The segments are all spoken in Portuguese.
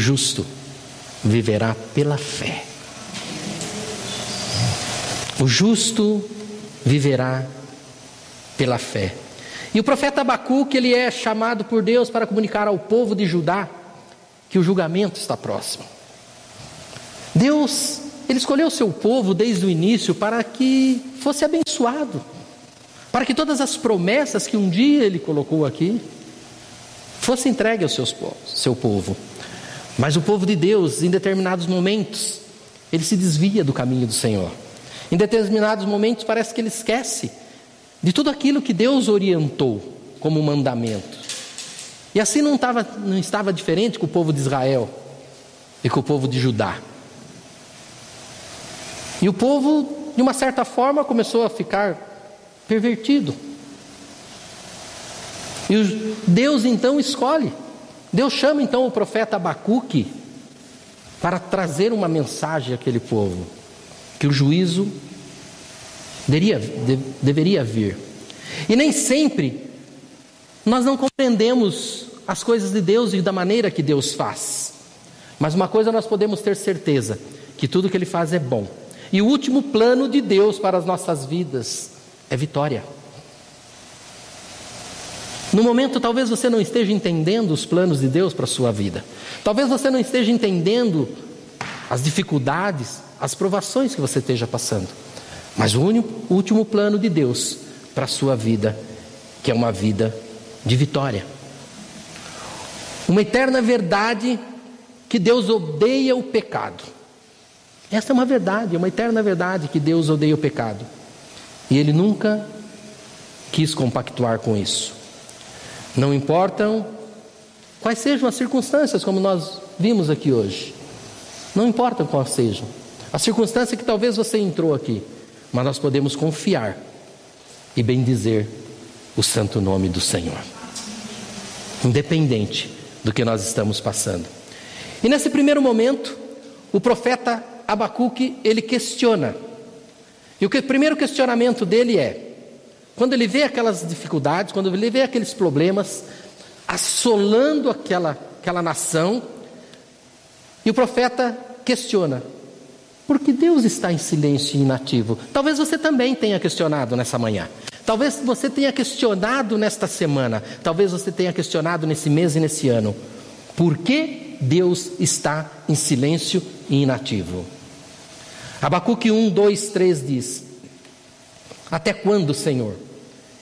Justo viverá pela fé. O justo viverá pela fé. E o profeta Abacuque, ele é chamado por Deus para comunicar ao povo de Judá que o julgamento está próximo. Deus, ele escolheu o seu povo desde o início para que fosse abençoado, para que todas as promessas que um dia ele colocou aqui fossem entregues ao seus seu povo. Mas o povo de Deus, em determinados momentos, ele se desvia do caminho do Senhor. Em determinados momentos parece que ele esquece de tudo aquilo que Deus orientou como mandamento. E assim não, tava, não estava diferente com o povo de Israel e com o povo de Judá. E o povo, de uma certa forma, começou a ficar pervertido. E Deus então escolhe. Deus chama então o profeta Abacuque para trazer uma mensagem àquele povo: que o juízo deveria, de, deveria vir. E nem sempre nós não compreendemos as coisas de Deus e da maneira que Deus faz. Mas uma coisa nós podemos ter certeza: que tudo que Ele faz é bom. E o último plano de Deus para as nossas vidas é vitória. No momento, talvez você não esteja entendendo os planos de Deus para a sua vida. Talvez você não esteja entendendo as dificuldades, as provações que você esteja passando. Mas o, único, último plano de Deus para a sua vida, que é uma vida de vitória. Uma eterna verdade que Deus odeia o pecado. Essa é uma verdade, é uma eterna verdade que Deus odeia o pecado. E Ele nunca quis compactuar com isso. Não importam quais sejam as circunstâncias, como nós vimos aqui hoje. Não importa quais sejam. A circunstância que talvez você entrou aqui, mas nós podemos confiar e bendizer o santo nome do Senhor. Independente do que nós estamos passando. E nesse primeiro momento, o profeta Abacuque, ele questiona. E o que, primeiro questionamento dele é: quando ele vê aquelas dificuldades, quando ele vê aqueles problemas assolando aquela, aquela nação, e o profeta questiona: por que Deus está em silêncio e inativo? Talvez você também tenha questionado nessa manhã. Talvez você tenha questionado nesta semana. Talvez você tenha questionado nesse mês e nesse ano. Por que Deus está em silêncio e inativo? Abacuque 1, 2, 3 diz: Até quando, Senhor?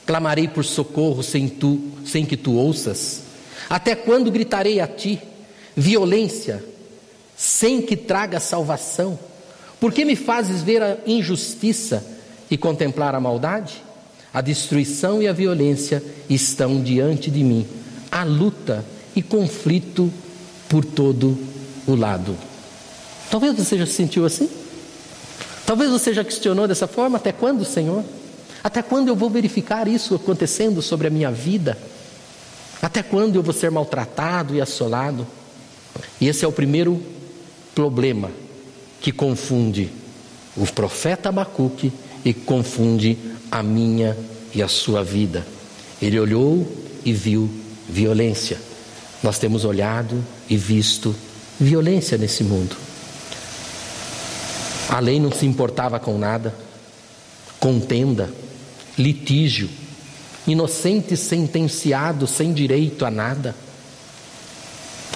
Clamarei por socorro sem, tu, sem que tu ouças? Até quando gritarei a ti violência sem que traga salvação? Por que me fazes ver a injustiça e contemplar a maldade? A destruição e a violência estão diante de mim. Há luta e conflito por todo o lado. Talvez você já se sentiu assim? Talvez você já questionou dessa forma: até quando, Senhor? Até quando eu vou verificar isso acontecendo sobre a minha vida? Até quando eu vou ser maltratado e assolado? E esse é o primeiro problema que confunde o profeta Abacuque e confunde a minha e a sua vida. Ele olhou e viu violência. Nós temos olhado e visto violência nesse mundo. A lei não se importava com nada, contenda, litígio, inocente sentenciado sem direito a nada,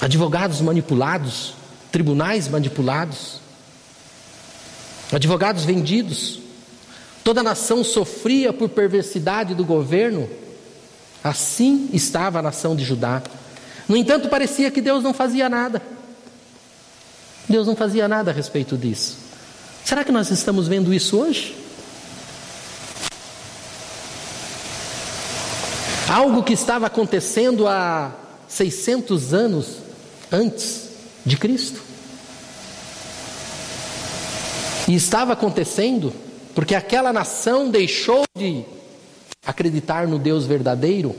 advogados manipulados, tribunais manipulados, advogados vendidos. Toda a nação sofria por perversidade do governo. Assim estava a nação de Judá. No entanto, parecia que Deus não fazia nada. Deus não fazia nada a respeito disso. Será que nós estamos vendo isso hoje? Algo que estava acontecendo há 600 anos antes de Cristo. E estava acontecendo porque aquela nação deixou de acreditar no Deus verdadeiro,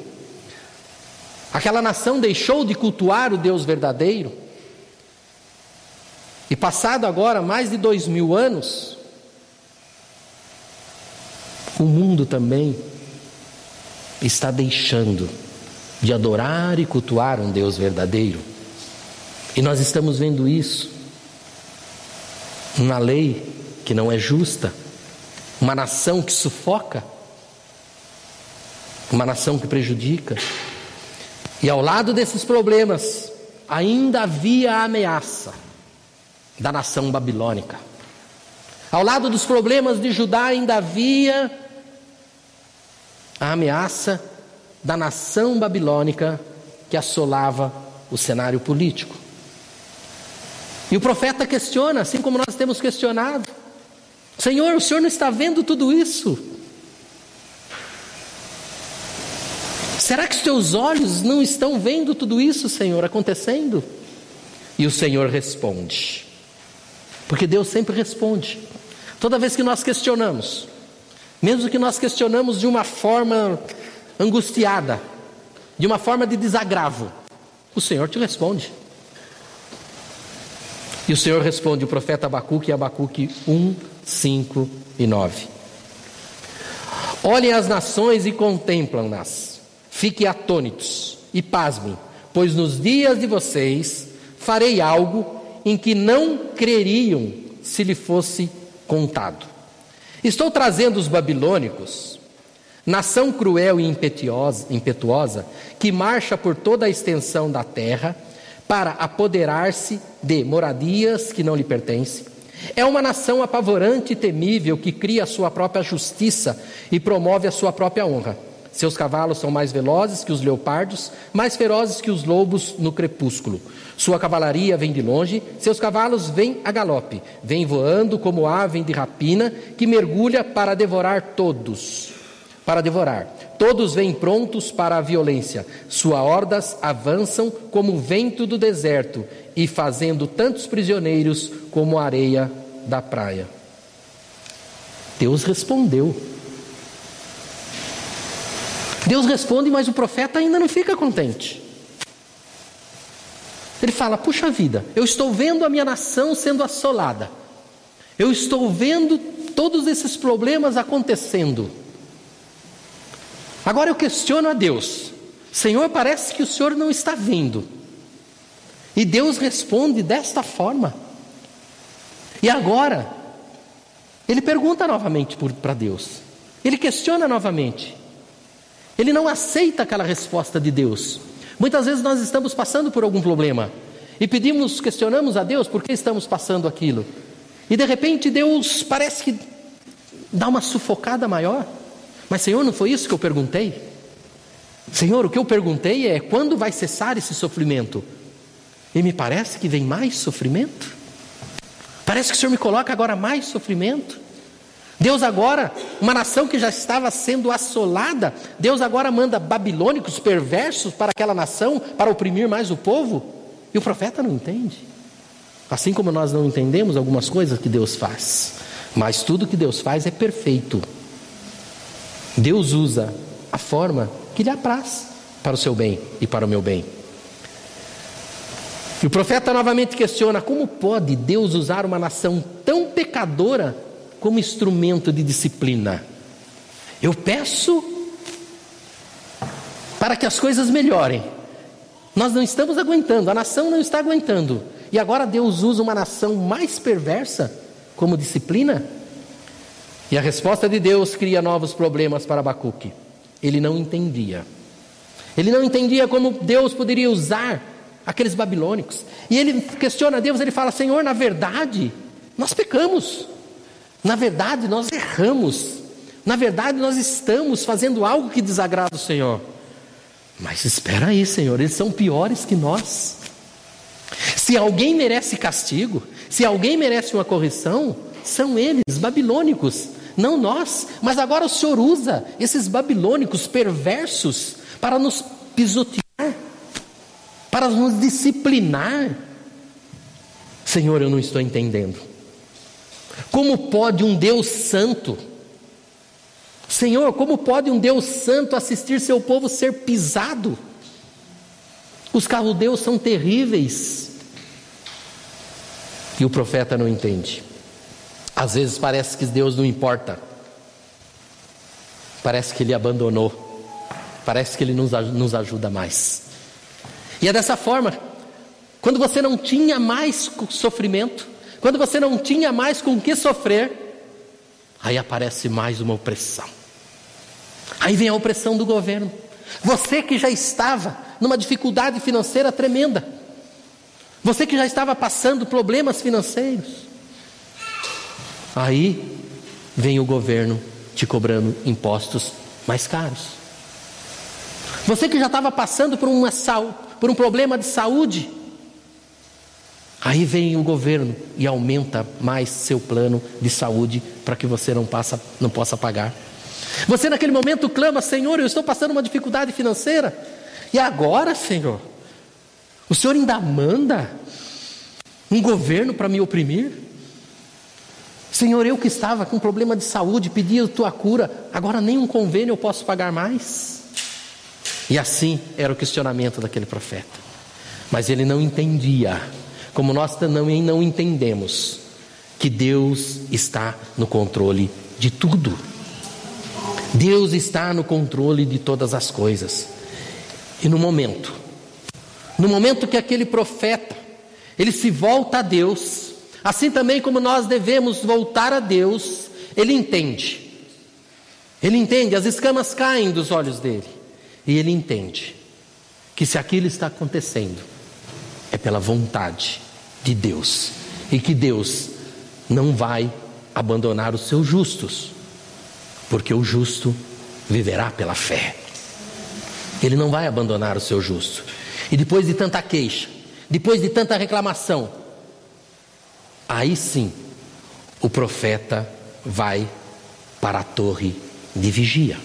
aquela nação deixou de cultuar o Deus verdadeiro, e passado agora mais de dois mil anos, o mundo também está deixando de adorar e cultuar um Deus verdadeiro. E nós estamos vendo isso uma lei que não é justa, uma nação que sufoca, uma nação que prejudica. E ao lado desses problemas, ainda havia a ameaça da nação babilônica. Ao lado dos problemas de Judá, ainda havia a ameaça da nação babilônica que assolava o cenário político. E o profeta questiona, assim como nós temos questionado: Senhor, o Senhor não está vendo tudo isso? Será que os teus olhos não estão vendo tudo isso, Senhor, acontecendo? E o Senhor responde, porque Deus sempre responde. Toda vez que nós questionamos, mesmo que nós questionamos de uma forma angustiada, de uma forma de desagravo, o Senhor te responde. E o Senhor responde o profeta Abacuque, Abacuque 1, 5 e 9. Olhem as nações e contemplam-nas, fiquem atônitos e pasmem, pois nos dias de vocês farei algo em que não creriam se lhe fosse contado. Estou trazendo os babilônicos, nação cruel e impetuosa, que marcha por toda a extensão da terra para apoderar-se de moradias que não lhe pertencem. É uma nação apavorante e temível que cria a sua própria justiça e promove a sua própria honra. Seus cavalos são mais velozes que os leopardos, mais ferozes que os lobos no crepúsculo. Sua cavalaria vem de longe, seus cavalos vêm a galope, vêm voando como ave de rapina que mergulha para devorar todos. Para devorar. Todos vêm prontos para a violência. Suas hordas avançam como o vento do deserto e fazendo tantos prisioneiros como a areia da praia. Deus respondeu. Deus responde, mas o profeta ainda não fica contente. Ele fala: Puxa vida, eu estou vendo a minha nação sendo assolada, eu estou vendo todos esses problemas acontecendo. Agora eu questiono a Deus: Senhor, parece que o Senhor não está vendo. E Deus responde desta forma. E agora, ele pergunta novamente para Deus. Ele questiona novamente. Ele não aceita aquela resposta de Deus. Muitas vezes nós estamos passando por algum problema e pedimos, questionamos a Deus por que estamos passando aquilo. E de repente Deus parece que dá uma sufocada maior. Mas Senhor, não foi isso que eu perguntei? Senhor, o que eu perguntei é quando vai cessar esse sofrimento? E me parece que vem mais sofrimento. Parece que o Senhor me coloca agora mais sofrimento. Deus agora, uma nação que já estava sendo assolada, Deus agora manda babilônicos perversos para aquela nação para oprimir mais o povo. E o profeta não entende. Assim como nós não entendemos algumas coisas que Deus faz, mas tudo que Deus faz é perfeito. Deus usa a forma que lhe apraz para o seu bem e para o meu bem. E o profeta novamente questiona: como pode Deus usar uma nação tão pecadora como instrumento de disciplina? Eu peço para que as coisas melhorem. Nós não estamos aguentando, a nação não está aguentando. E agora Deus usa uma nação mais perversa como disciplina? E a resposta de Deus cria novos problemas para Abacuque. Ele não entendia. Ele não entendia como Deus poderia usar aqueles babilônicos. E ele questiona Deus, ele fala: Senhor, na verdade, nós pecamos. Na verdade, nós erramos. Na verdade, nós estamos fazendo algo que desagrada o Senhor. Mas espera aí, Senhor, eles são piores que nós. Se alguém merece castigo, se alguém merece uma correção, são eles, babilônicos, não nós. Mas agora o Senhor usa esses babilônicos perversos para nos pisotear para nos disciplinar. Senhor, eu não estou entendendo. Como pode um Deus santo, Senhor, como pode um Deus santo assistir seu povo ser pisado? Os caldeus são terríveis. E o profeta não entende. Às vezes parece que Deus não importa. Parece que Ele abandonou. Parece que Ele nos, nos ajuda mais. E é dessa forma quando você não tinha mais sofrimento, quando você não tinha mais com que sofrer, aí aparece mais uma opressão. Aí vem a opressão do governo. Você que já estava numa dificuldade financeira tremenda, você que já estava passando problemas financeiros, aí vem o governo te cobrando impostos mais caros. Você que já estava passando por, uma, por um problema de saúde, Aí vem o governo e aumenta mais seu plano de saúde para que você não, passa, não possa pagar. Você naquele momento clama, Senhor, eu estou passando uma dificuldade financeira. E agora, Senhor, o Senhor ainda manda um governo para me oprimir? Senhor, eu que estava com problema de saúde, pedi a tua cura, agora nem um convênio eu posso pagar mais. E assim era o questionamento daquele profeta. Mas ele não entendia como nós também não entendemos que Deus está no controle de tudo. Deus está no controle de todas as coisas. E no momento, no momento que aquele profeta, ele se volta a Deus, assim também como nós devemos voltar a Deus, ele entende. Ele entende, as escamas caem dos olhos dele. E ele entende que se aquilo está acontecendo, é pela vontade de Deus e que Deus não vai abandonar os seus justos, porque o justo viverá pela fé. Ele não vai abandonar o seu justo. E depois de tanta queixa, depois de tanta reclamação, aí sim o profeta vai para a torre de vigia.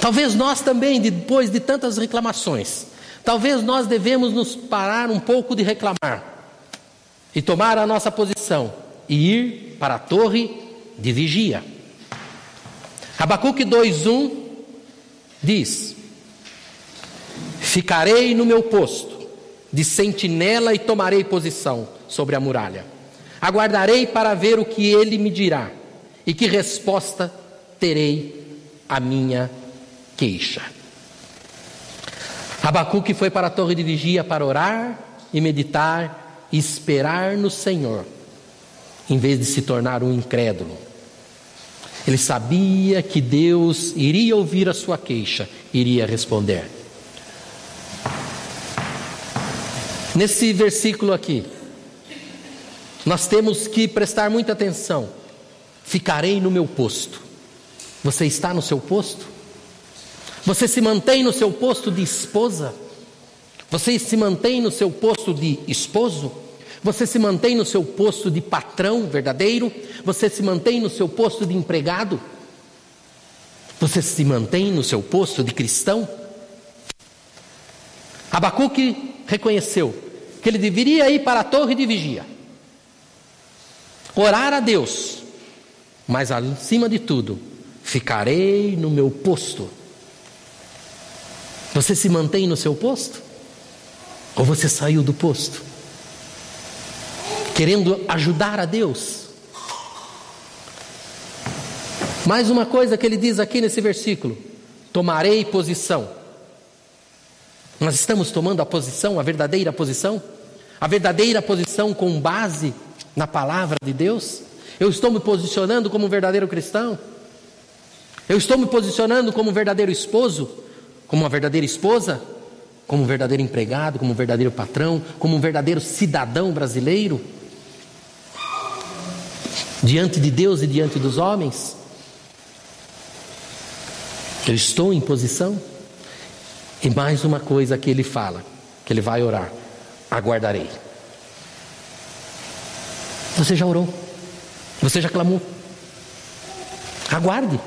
Talvez nós também, depois de tantas reclamações, talvez nós devemos nos parar um pouco de reclamar e tomar a nossa posição e ir para a torre de vigia. Abacuque 2:1 diz: Ficarei no meu posto de sentinela e tomarei posição sobre a muralha. Aguardarei para ver o que ele me dirá e que resposta terei à minha queixa. Abacuque foi para a torre de vigia para orar e meditar esperar no Senhor, em vez de se tornar um incrédulo. Ele sabia que Deus iria ouvir a sua queixa, iria responder. Nesse versículo aqui, nós temos que prestar muita atenção. Ficarei no meu posto. Você está no seu posto? Você se mantém no seu posto de esposa? Você se mantém no seu posto de esposo? Você se mantém no seu posto de patrão verdadeiro? Você se mantém no seu posto de empregado? Você se mantém no seu posto de cristão? Abacuque reconheceu que ele deveria ir para a torre de vigia, orar a Deus, mas acima de tudo, ficarei no meu posto. Você se mantém no seu posto? Ou você saiu do posto? Querendo ajudar a Deus? Mais uma coisa que ele diz aqui nesse versículo: tomarei posição. Nós estamos tomando a posição, a verdadeira posição? A verdadeira posição com base na palavra de Deus? Eu estou me posicionando como um verdadeiro cristão? Eu estou me posicionando como um verdadeiro esposo? Como uma verdadeira esposa? como um verdadeiro empregado, como um verdadeiro patrão, como um verdadeiro cidadão brasileiro, diante de Deus e diante dos homens? Eu estou em posição? E mais uma coisa que ele fala, que ele vai orar: aguardarei. Você já orou? Você já clamou? Aguarde.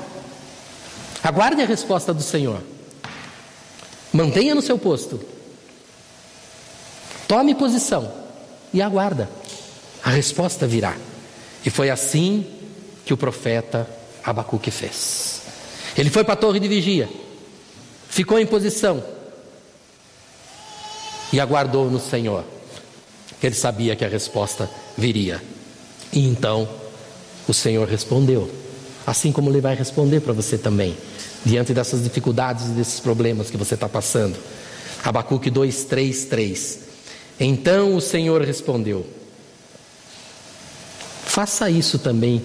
Aguarde a resposta do Senhor. Mantenha no seu posto. Tome posição e aguarda. A resposta virá. E foi assim que o profeta Abacuque fez. Ele foi para a torre de vigia, ficou em posição e aguardou no Senhor. Ele sabia que a resposta viria. E então o Senhor respondeu, assim como ele vai responder para você também diante dessas dificuldades e desses problemas que você está passando. Abacuque 2, 3, 3. Então o Senhor respondeu: Faça isso também.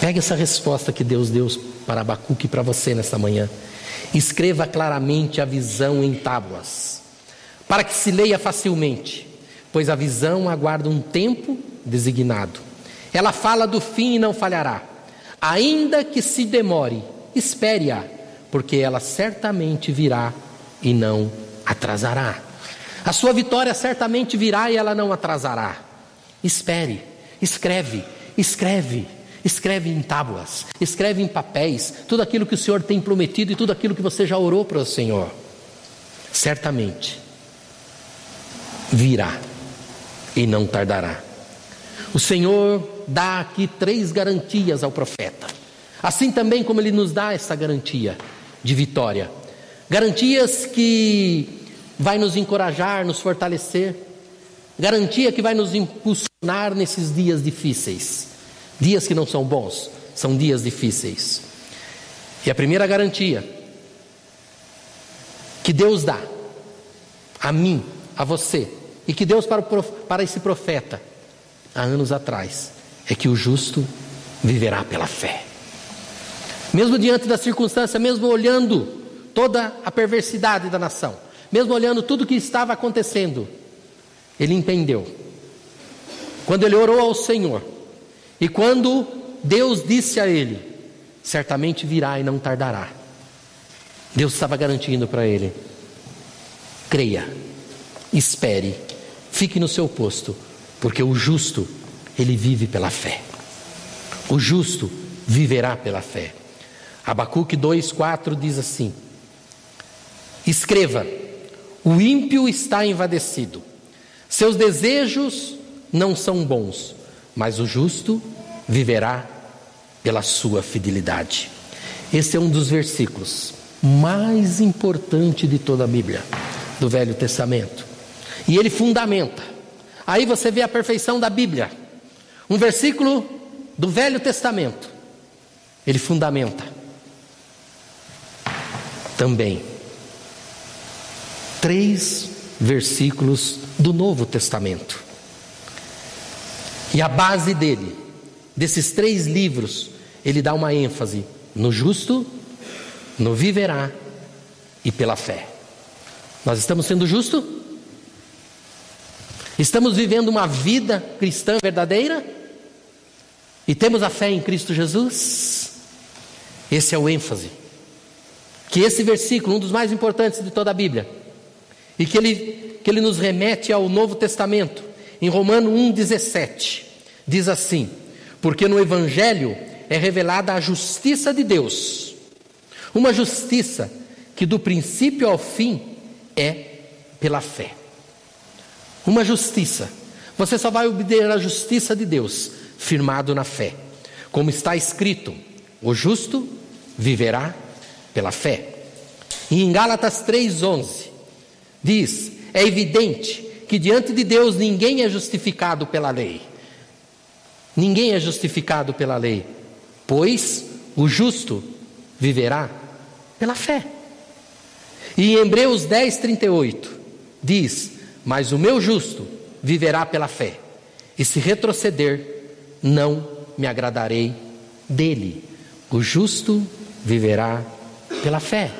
Pegue essa resposta que Deus deu para Abacuque e para você nesta manhã. Escreva claramente a visão em tábuas, para que se leia facilmente, pois a visão aguarda um tempo designado. Ela fala do fim e não falhará. Ainda que se demore, espere-a, porque ela certamente virá e não atrasará. A sua vitória certamente virá e ela não atrasará. Espere, escreve, escreve, escreve em tábuas, escreve em papéis, tudo aquilo que o Senhor tem prometido e tudo aquilo que você já orou para o Senhor. Certamente virá e não tardará. O Senhor dá aqui três garantias ao profeta. Assim também como ele nos dá essa garantia de vitória. Garantias que vai nos encorajar, nos fortalecer. Garantia que vai nos impulsionar nesses dias difíceis. Dias que não são bons, são dias difíceis. E a primeira garantia que Deus dá a mim, a você, e que Deus para, o, para esse profeta há anos atrás, é que o justo viverá pela fé. Mesmo diante da circunstância, mesmo olhando toda a perversidade da nação, mesmo olhando tudo o que estava acontecendo, ele entendeu. Quando ele orou ao Senhor, e quando Deus disse a ele: certamente virá e não tardará. Deus estava garantindo para ele: creia, espere, fique no seu posto, porque o justo, ele vive pela fé. O justo viverá pela fé. Abacuque 2,4 diz assim: Escreva, o ímpio está invadecido, seus desejos não são bons, mas o justo viverá pela sua fidelidade. Esse é um dos versículos mais importantes de toda a Bíblia, do Velho Testamento. E ele fundamenta. Aí você vê a perfeição da Bíblia. Um versículo do Velho Testamento. Ele fundamenta também três versículos do Novo Testamento. E a base dele, desses três livros, ele dá uma ênfase no justo, no viverá e pela fé. Nós estamos sendo justos? Estamos vivendo uma vida cristã verdadeira? E temos a fé em Cristo Jesus? Esse é o ênfase que esse versículo, um dos mais importantes de toda a Bíblia, e que ele, que ele nos remete ao Novo Testamento, em Romano 1,17, diz assim: Porque no Evangelho é revelada a justiça de Deus, uma justiça que do princípio ao fim é pela fé. Uma justiça, você só vai obter a justiça de Deus firmado na fé, como está escrito: o justo viverá pela fé. E em Gálatas 3:11 diz: "É evidente que diante de Deus ninguém é justificado pela lei. Ninguém é justificado pela lei, pois o justo viverá pela fé." E em Hebreus 10:38 diz: "Mas o meu justo viverá pela fé, e se retroceder, não me agradarei dele. O justo viverá pela fé.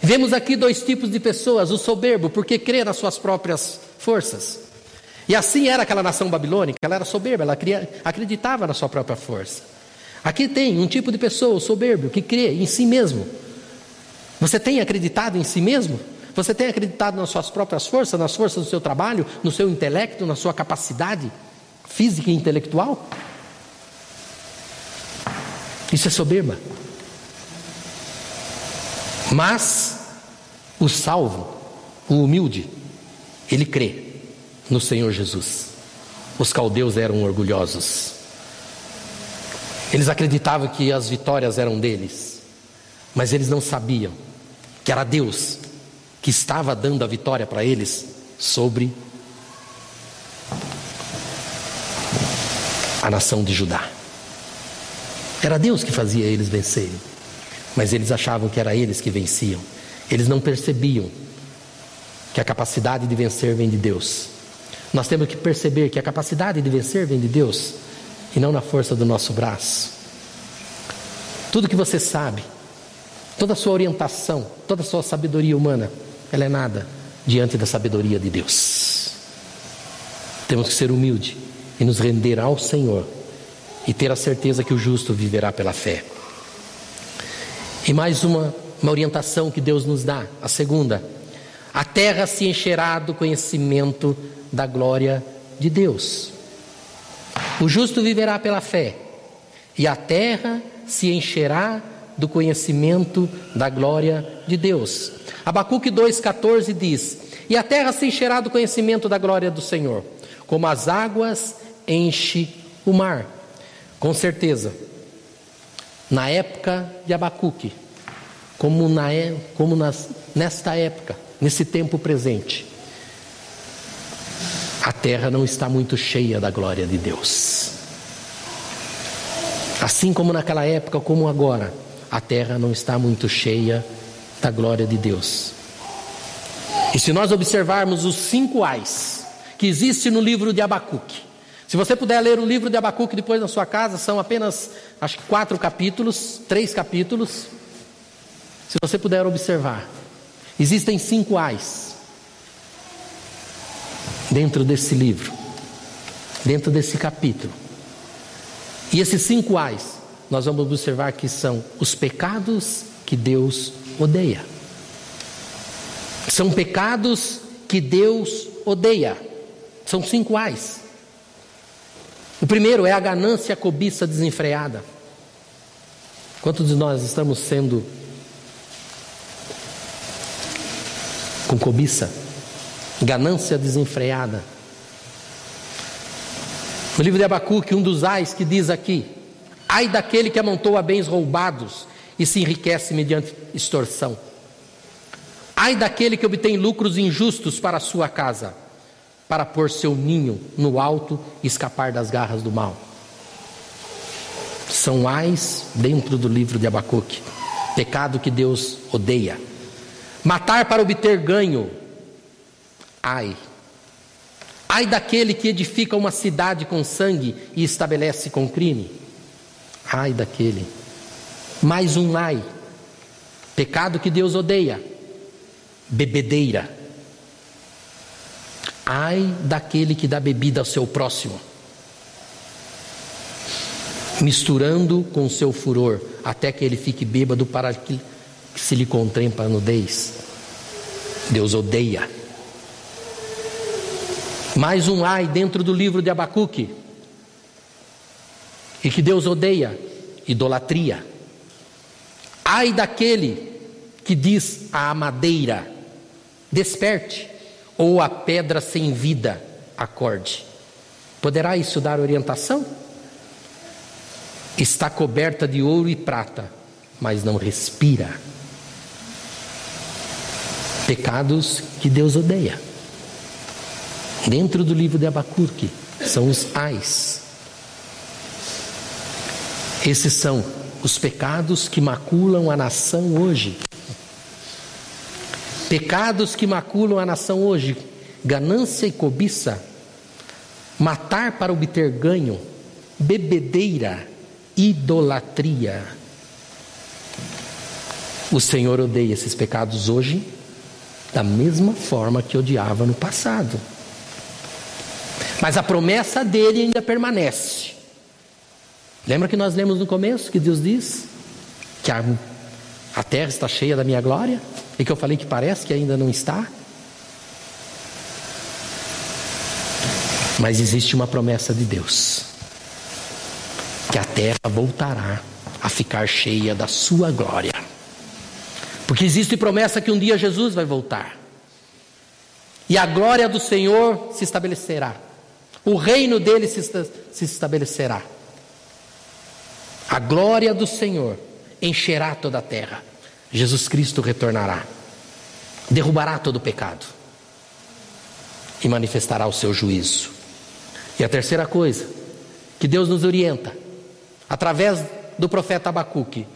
Vemos aqui dois tipos de pessoas: o soberbo, porque crê nas suas próprias forças. E assim era aquela nação babilônica, ela era soberba, ela acreditava na sua própria força. Aqui tem um tipo de pessoa, o soberbo, que crê em si mesmo. Você tem acreditado em si mesmo? Você tem acreditado nas suas próprias forças, nas forças do seu trabalho, no seu intelecto, na sua capacidade física e intelectual? Isso é soberba. Mas o salvo, o humilde, ele crê no Senhor Jesus. Os caldeus eram orgulhosos. Eles acreditavam que as vitórias eram deles, mas eles não sabiam que era Deus que estava dando a vitória para eles sobre a nação de Judá. Era Deus que fazia eles vencerem mas eles achavam que era eles que venciam. Eles não percebiam que a capacidade de vencer vem de Deus. Nós temos que perceber que a capacidade de vencer vem de Deus e não na força do nosso braço. Tudo que você sabe, toda a sua orientação, toda a sua sabedoria humana, ela é nada diante da sabedoria de Deus. Temos que ser humilde e nos render ao Senhor e ter a certeza que o justo viverá pela fé. E mais uma, uma orientação que Deus nos dá, a segunda: a terra se encherá do conhecimento da glória de Deus. O justo viverá pela fé, e a terra se encherá do conhecimento da glória de Deus. Abacuque 2,14 diz: E a terra se encherá do conhecimento da glória do Senhor, como as águas enche o mar. Com certeza, na época de Abacuque, como, na, é, como nas, nesta época, nesse tempo presente, a terra não está muito cheia da glória de Deus. Assim como naquela época, como agora, a terra não está muito cheia da glória de Deus. E se nós observarmos os cinco ais que existe no livro de Abacuque, se você puder ler o livro de Abacuque depois na sua casa, são apenas, acho que quatro capítulos, três capítulos. Se você puder observar, existem cinco ais dentro desse livro, dentro desse capítulo. E esses cinco ais, nós vamos observar que são os pecados que Deus odeia. São pecados que Deus odeia. São cinco ais. O primeiro é a ganância, a cobiça desenfreada. Quantos de nós estamos sendo com cobiça, ganância desenfreada? No livro de Abacuque, um dos ais que diz aqui: Ai daquele que amontou a bens roubados e se enriquece mediante extorsão. Ai daquele que obtém lucros injustos para a sua casa, para pôr seu ninho no alto e escapar das garras do mal. São ais dentro do livro de Abacuque, pecado que Deus odeia. Matar para obter ganho. Ai. Ai daquele que edifica uma cidade com sangue e estabelece com crime. Ai daquele mais um ai. Pecado que Deus odeia. Bebedeira. Ai daquele que dá bebida ao seu próximo, misturando com seu furor, até que ele fique bêbado para que se lhe contempla a nudez. Deus odeia. Mais um ai dentro do livro de Abacuque. E que Deus odeia: idolatria. Ai daquele que diz à madeira: desperte, ou a pedra sem vida, acorde. Poderá isso dar orientação? Está coberta de ouro e prata, mas não respira. Pecados que Deus odeia. Dentro do livro de Abacuque são os ais. Esses são os pecados que maculam a nação hoje. Pecados que maculam a nação hoje: ganância e cobiça, matar para obter ganho, bebedeira, idolatria. O Senhor odeia esses pecados hoje da mesma forma que odiava no passado. Mas a promessa dele ainda permanece. Lembra que nós lemos no começo que Deus diz que a, a terra está cheia da minha glória? E que eu falei que parece que ainda não está? Mas existe uma promessa de Deus: que a terra voltará a ficar cheia da sua glória. Porque existe promessa que um dia Jesus vai voltar. E a glória do Senhor se estabelecerá. O reino dele se, se estabelecerá. A glória do Senhor encherá toda a terra. Jesus Cristo retornará, derrubará todo o pecado e manifestará o seu juízo. E a terceira coisa que Deus nos orienta, através do profeta Abacuque,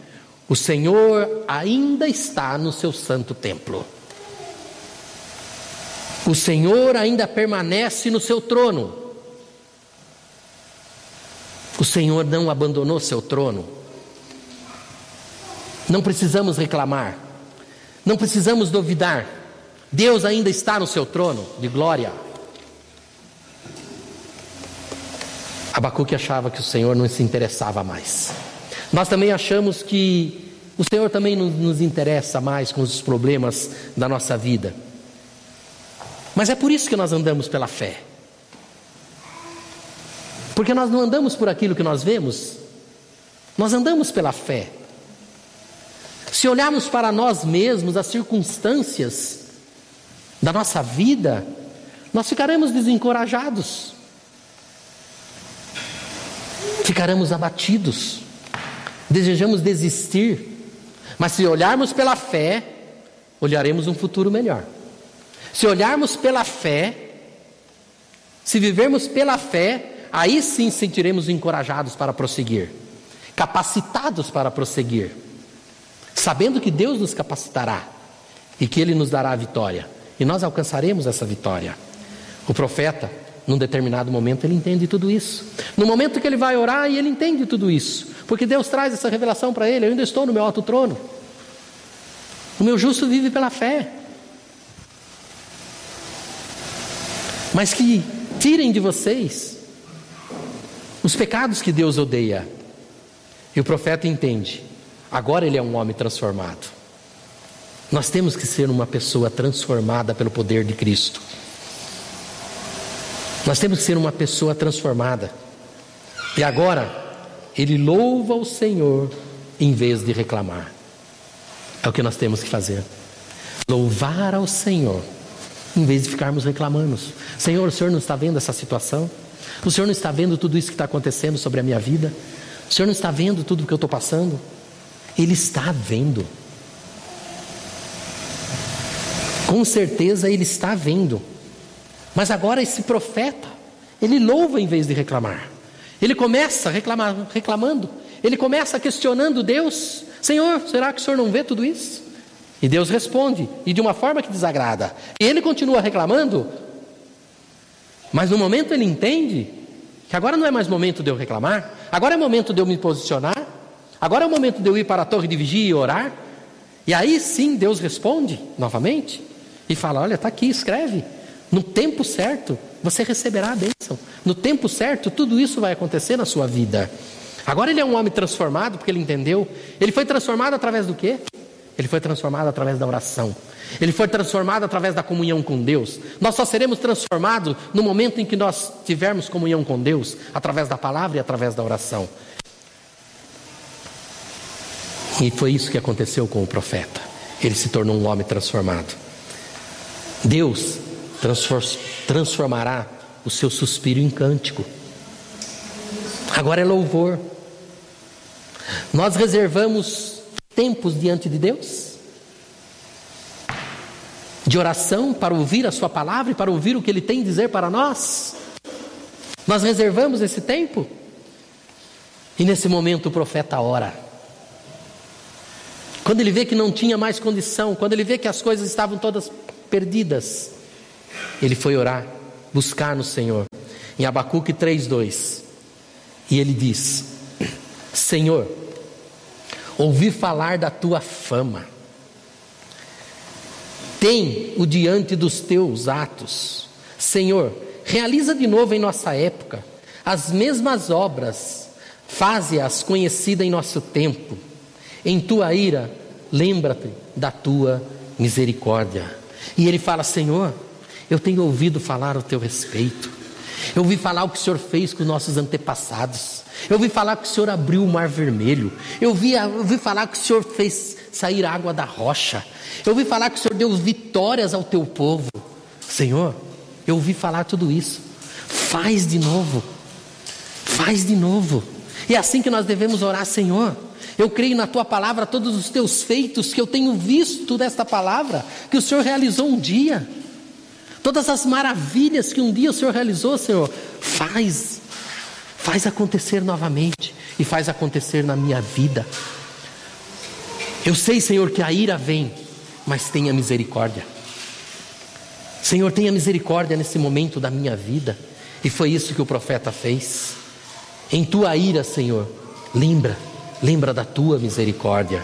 o Senhor ainda está no seu santo templo. O Senhor ainda permanece no seu trono. O Senhor não abandonou seu trono. Não precisamos reclamar. Não precisamos duvidar. Deus ainda está no seu trono de glória. Abacuque achava que o Senhor não se interessava mais. Nós também achamos que o Senhor também não nos interessa mais com os problemas da nossa vida. Mas é por isso que nós andamos pela fé. Porque nós não andamos por aquilo que nós vemos, nós andamos pela fé. Se olharmos para nós mesmos, as circunstâncias da nossa vida, nós ficaremos desencorajados, ficaremos abatidos, desejamos desistir, mas se olharmos pela fé, olharemos um futuro melhor. Se olharmos pela fé, se vivermos pela fé, aí sim sentiremos encorajados para prosseguir, capacitados para prosseguir, sabendo que Deus nos capacitará e que Ele nos dará a vitória, e nós alcançaremos essa vitória. O profeta, num determinado momento, ele entende tudo isso. No momento que ele vai orar, ele entende tudo isso, porque Deus traz essa revelação para ele: eu ainda estou no meu alto trono. O meu justo vive pela fé. mas que tirem de vocês os pecados que Deus odeia. E o profeta entende, agora ele é um homem transformado. Nós temos que ser uma pessoa transformada pelo poder de Cristo. Nós temos que ser uma pessoa transformada. E agora, ele louva o Senhor em vez de reclamar. É o que nós temos que fazer. Louvar ao Senhor em vez de ficarmos reclamando. Senhor, o Senhor não está vendo essa situação? O Senhor não está vendo tudo isso que está acontecendo sobre a minha vida? O Senhor não está vendo tudo o que eu estou passando? Ele está vendo. Com certeza ele está vendo. Mas agora esse profeta, ele louva em vez de reclamar. Ele começa reclamar, reclamando. Ele começa questionando Deus: Senhor, será que o Senhor não vê tudo isso? E Deus responde, e de uma forma que desagrada. E ele continua reclamando, mas no momento ele entende que agora não é mais momento de eu reclamar, agora é momento de eu me posicionar, agora é o momento de eu ir para a torre de vigia e orar. E aí sim Deus responde novamente e fala: Olha, está aqui, escreve. No tempo certo você receberá a bênção. No tempo certo tudo isso vai acontecer na sua vida. Agora ele é um homem transformado porque ele entendeu. Ele foi transformado através do quê? Ele foi transformado através da oração. Ele foi transformado através da comunhão com Deus. Nós só seremos transformados no momento em que nós tivermos comunhão com Deus, através da palavra e através da oração. E foi isso que aconteceu com o profeta. Ele se tornou um homem transformado. Deus transformará o seu suspiro em cântico. Agora é louvor. Nós reservamos tempos diante de Deus? De oração para ouvir a Sua palavra e para ouvir o que Ele tem a dizer para nós? Nós reservamos esse tempo? E nesse momento o profeta ora. Quando ele vê que não tinha mais condição, quando ele vê que as coisas estavam todas perdidas, ele foi orar, buscar no Senhor. Em Abacuque 3:2. E ele diz: Senhor, ouvi falar da tua fama. Tem o diante dos teus atos. Senhor, realiza de novo em nossa época as mesmas obras, faze-as conhecidas em nosso tempo. Em tua ira, lembra-te da tua misericórdia. E ele fala: Senhor, eu tenho ouvido falar o teu respeito. Eu ouvi falar o que o Senhor fez com os nossos antepassados. Eu ouvi falar que o Senhor abriu o mar vermelho. Eu ouvi, eu ouvi falar que o Senhor fez sair água da rocha. Eu ouvi falar que o Senhor deu vitórias ao teu povo. Senhor, eu ouvi falar tudo isso. Faz de novo. Faz de novo. E é assim que nós devemos orar, Senhor. Eu creio na tua palavra, todos os teus feitos que eu tenho visto desta palavra, que o Senhor realizou um dia. Todas as maravilhas que um dia o Senhor realizou, Senhor, faz Faz acontecer novamente e faz acontecer na minha vida. Eu sei, Senhor, que a ira vem, mas tenha misericórdia. Senhor, tenha misericórdia nesse momento da minha vida. E foi isso que o profeta fez. Em tua ira, Senhor, lembra, lembra da tua misericórdia.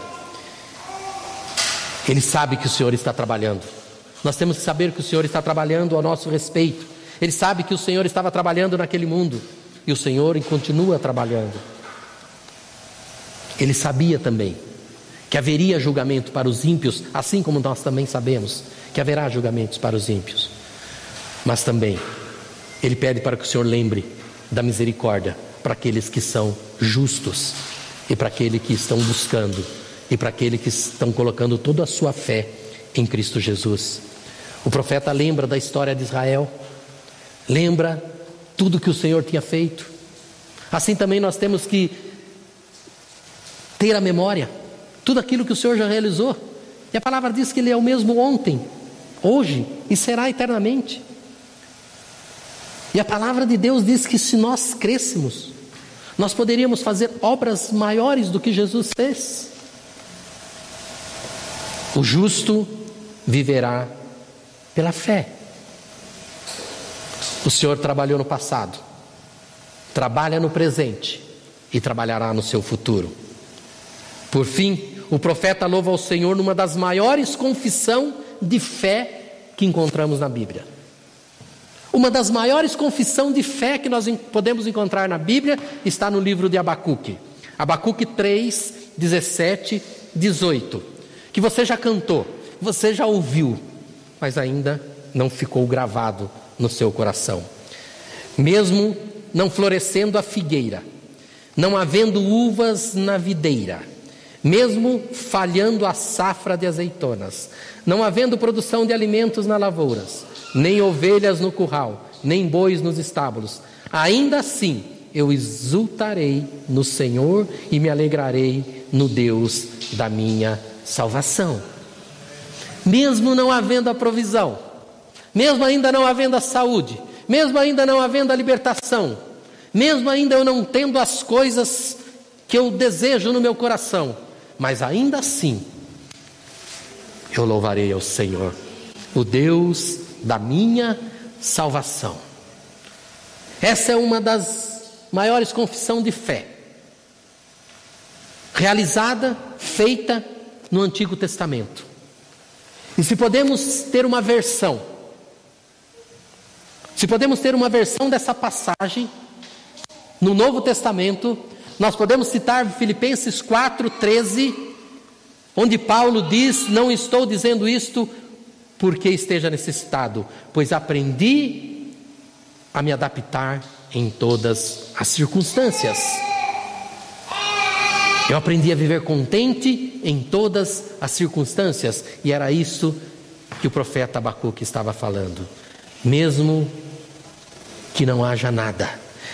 Ele sabe que o Senhor está trabalhando. Nós temos que saber que o Senhor está trabalhando ao nosso respeito. Ele sabe que o Senhor estava trabalhando naquele mundo e o Senhor continua trabalhando. Ele sabia também que haveria julgamento para os ímpios, assim como nós também sabemos que haverá julgamentos para os ímpios. Mas também ele pede para que o Senhor lembre da misericórdia para aqueles que são justos e para aqueles que estão buscando e para aqueles que estão colocando toda a sua fé em Cristo Jesus. O profeta lembra da história de Israel, lembra tudo que o Senhor tinha feito. Assim também nós temos que ter a memória, tudo aquilo que o Senhor já realizou. E a palavra diz que Ele é o mesmo ontem, hoje e será eternamente. E a palavra de Deus diz que se nós crescêssemos, nós poderíamos fazer obras maiores do que Jesus fez. O justo viverá pela fé. O Senhor trabalhou no passado, trabalha no presente e trabalhará no seu futuro. Por fim, o profeta louva ao Senhor numa das maiores confissão de fé que encontramos na Bíblia. Uma das maiores confissão de fé que nós podemos encontrar na Bíblia está no livro de Abacuque. Abacuque 3, 17, 18. Que você já cantou, você já ouviu, mas ainda não ficou gravado no seu coração. Mesmo não florescendo a figueira, não havendo uvas na videira, mesmo falhando a safra de azeitonas, não havendo produção de alimentos nas lavouras, nem ovelhas no curral, nem bois nos estábulos. Ainda assim, eu exultarei no Senhor e me alegrarei no Deus da minha salvação. Mesmo não havendo a provisão, mesmo ainda não havendo a saúde, mesmo ainda não havendo a libertação, mesmo ainda eu não tendo as coisas que eu desejo no meu coração, mas ainda assim, eu louvarei ao Senhor, o Deus da minha salvação. Essa é uma das maiores confissão de fé realizada, feita no Antigo Testamento. E se podemos ter uma versão, se podemos ter uma versão dessa passagem no Novo Testamento, nós podemos citar Filipenses 4:13, onde Paulo diz: "Não estou dizendo isto porque esteja necessitado, pois aprendi a me adaptar em todas as circunstâncias. Eu aprendi a viver contente em todas as circunstâncias, e era isso que o profeta Abacuque estava falando. Mesmo que não haja nada,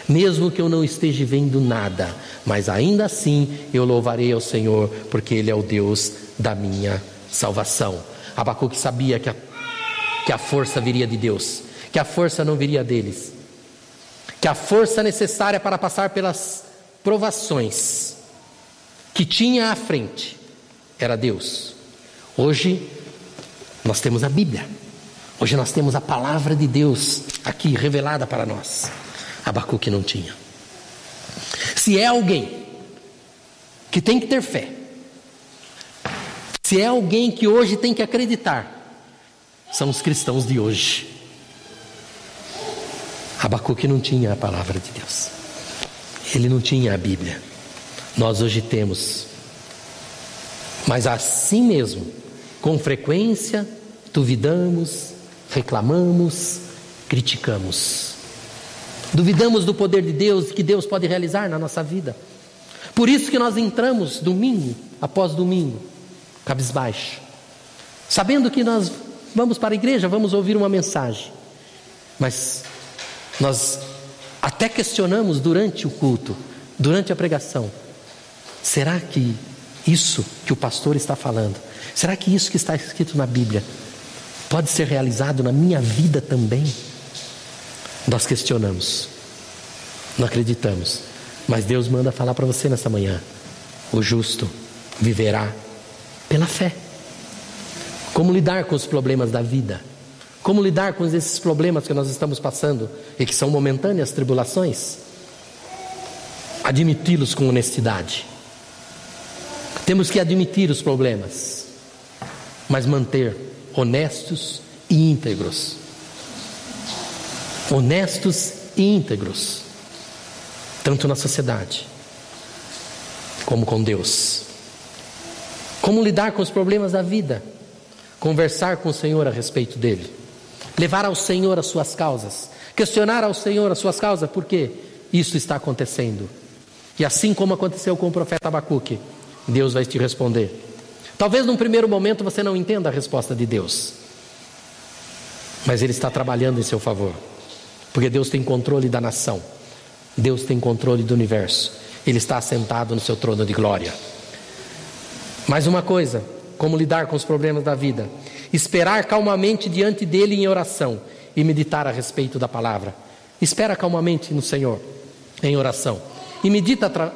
mesmo que eu não esteja vendo nada, mas ainda assim eu louvarei ao Senhor, porque Ele é o Deus da minha salvação. Abacuque sabia que a, que a força viria de Deus, que a força não viria deles, que a força necessária para passar pelas provações que tinha à frente era Deus. Hoje nós temos a Bíblia, hoje nós temos a palavra de Deus aqui revelada para nós. Abacuque não tinha. Se é alguém que tem que ter fé, se é alguém que hoje tem que acreditar, são os cristãos de hoje. Abacuque não tinha a palavra de Deus, ele não tinha a Bíblia. Nós hoje temos, mas assim mesmo, com frequência, duvidamos, reclamamos, criticamos. Duvidamos do poder de Deus que Deus pode realizar na nossa vida. Por isso que nós entramos domingo após domingo cabisbaixo, sabendo que nós vamos para a igreja, vamos ouvir uma mensagem, mas nós até questionamos durante o culto, durante a pregação: será que isso que o pastor está falando, será que isso que está escrito na Bíblia pode ser realizado na minha vida também? Nós questionamos, não acreditamos, mas Deus manda falar para você nessa manhã: o justo viverá pela fé. Como lidar com os problemas da vida? Como lidar com esses problemas que nós estamos passando e que são momentâneas tribulações? Admiti-los com honestidade. Temos que admitir os problemas, mas manter honestos e íntegros. Honestos e íntegros, tanto na sociedade como com Deus. Como lidar com os problemas da vida? Conversar com o Senhor a respeito dele. Levar ao Senhor as suas causas. Questionar ao Senhor as suas causas, por que isso está acontecendo? E assim como aconteceu com o profeta Abacuque, Deus vai te responder. Talvez num primeiro momento você não entenda a resposta de Deus, mas Ele está trabalhando em seu favor, porque Deus tem controle da nação, Deus tem controle do universo, Ele está assentado no seu trono de glória. Mais uma coisa, como lidar com os problemas da vida: esperar calmamente diante dele em oração e meditar a respeito da palavra. Espera calmamente no Senhor em oração e medita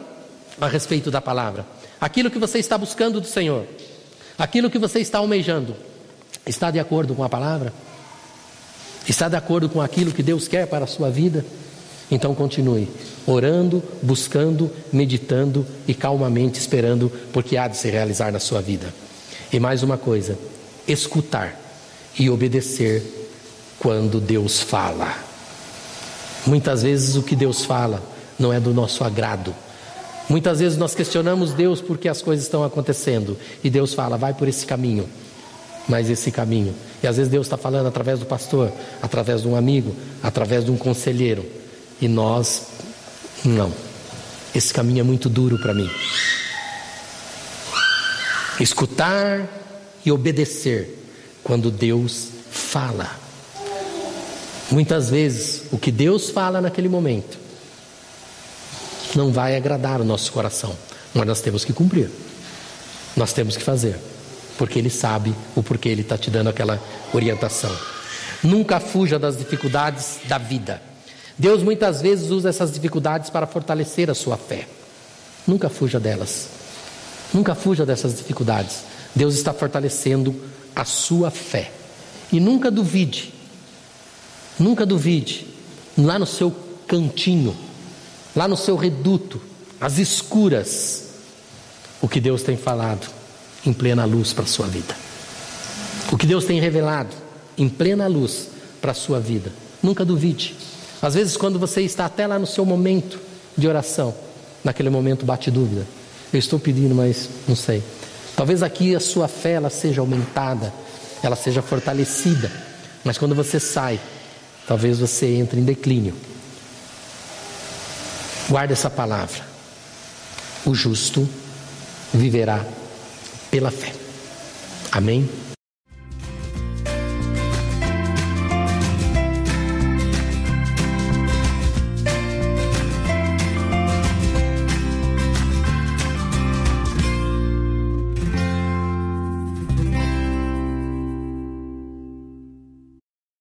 a respeito da palavra. Aquilo que você está buscando do Senhor, aquilo que você está almejando, está de acordo com a palavra? Está de acordo com aquilo que Deus quer para a sua vida? Então continue orando, buscando, meditando e calmamente esperando, porque há de se realizar na sua vida. E mais uma coisa: escutar e obedecer quando Deus fala. Muitas vezes o que Deus fala não é do nosso agrado. Muitas vezes nós questionamos Deus porque as coisas estão acontecendo e Deus fala, vai por esse caminho, mas esse caminho. E às vezes Deus está falando através do pastor, através de um amigo, através de um conselheiro. E nós, não. Esse caminho é muito duro para mim. Escutar e obedecer quando Deus fala. Muitas vezes, o que Deus fala naquele momento não vai agradar o nosso coração, mas nós temos que cumprir. Nós temos que fazer, porque Ele sabe o porquê Ele está te dando aquela orientação. Nunca fuja das dificuldades da vida. Deus muitas vezes usa essas dificuldades para fortalecer a sua fé. Nunca fuja delas. Nunca fuja dessas dificuldades. Deus está fortalecendo a sua fé. E nunca duvide, nunca duvide, lá no seu cantinho, lá no seu reduto, às escuras, o que Deus tem falado em plena luz para a sua vida. O que Deus tem revelado em plena luz para a sua vida. Nunca duvide. Às vezes, quando você está até lá no seu momento de oração, naquele momento bate dúvida. Eu estou pedindo, mas não sei. Talvez aqui a sua fé ela seja aumentada, ela seja fortalecida. Mas quando você sai, talvez você entre em declínio. Guarde essa palavra. O justo viverá pela fé. Amém?